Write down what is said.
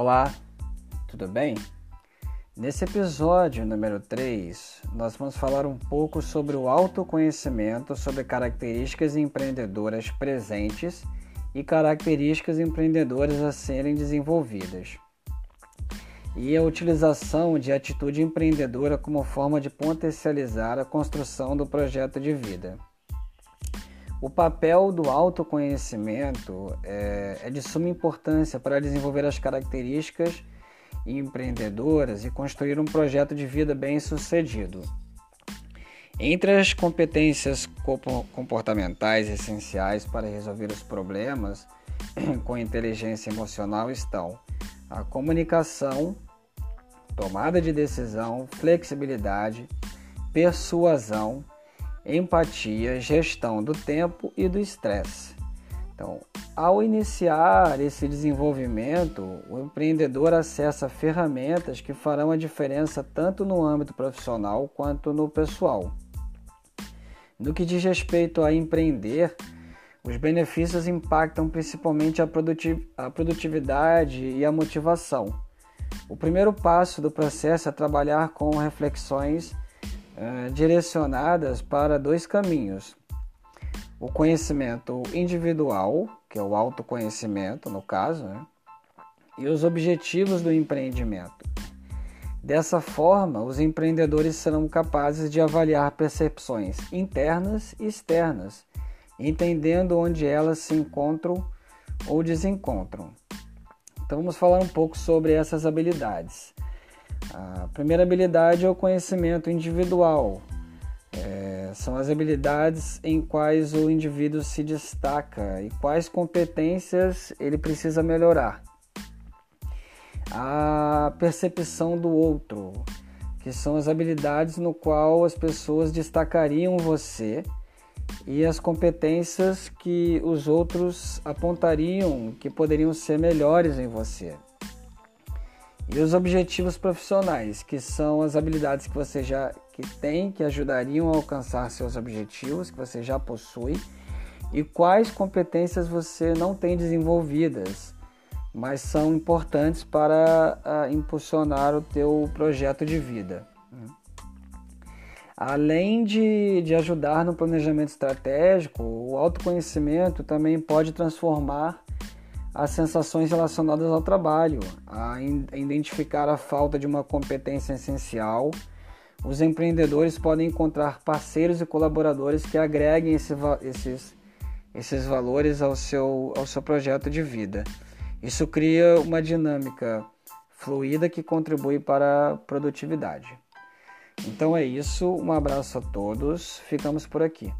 Olá, tudo bem? Nesse episódio número 3, nós vamos falar um pouco sobre o autoconhecimento, sobre características empreendedoras presentes e características empreendedoras a serem desenvolvidas. E a utilização de atitude empreendedora como forma de potencializar a construção do projeto de vida. O papel do autoconhecimento é, é de suma importância para desenvolver as características empreendedoras e construir um projeto de vida bem sucedido. Entre as competências comportamentais essenciais para resolver os problemas com inteligência emocional estão a comunicação, tomada de decisão, flexibilidade, persuasão, empatia, gestão do tempo e do estresse. Então, ao iniciar esse desenvolvimento, o empreendedor acessa ferramentas que farão a diferença tanto no âmbito profissional quanto no pessoal. No que diz respeito a empreender, os benefícios impactam principalmente a produtividade e a motivação. O primeiro passo do processo é trabalhar com reflexões eh, direcionadas para dois caminhos: o conhecimento individual, que é o autoconhecimento, no caso, né? e os objetivos do empreendimento. Dessa forma, os empreendedores serão capazes de avaliar percepções internas e externas, entendendo onde elas se encontram ou desencontram. Então, vamos falar um pouco sobre essas habilidades. A primeira habilidade é o conhecimento individual. É, são as habilidades em quais o indivíduo se destaca e quais competências ele precisa melhorar. A percepção do outro, que são as habilidades no qual as pessoas destacariam você e as competências que os outros apontariam que poderiam ser melhores em você. E os objetivos profissionais, que são as habilidades que você já que tem, que ajudariam a alcançar seus objetivos, que você já possui, e quais competências você não tem desenvolvidas, mas são importantes para uh, impulsionar o teu projeto de vida. Além de, de ajudar no planejamento estratégico, o autoconhecimento também pode transformar as sensações relacionadas ao trabalho, a identificar a falta de uma competência essencial. Os empreendedores podem encontrar parceiros e colaboradores que agreguem esse, esses, esses valores ao seu, ao seu projeto de vida. Isso cria uma dinâmica fluida que contribui para a produtividade. Então é isso, um abraço a todos, ficamos por aqui.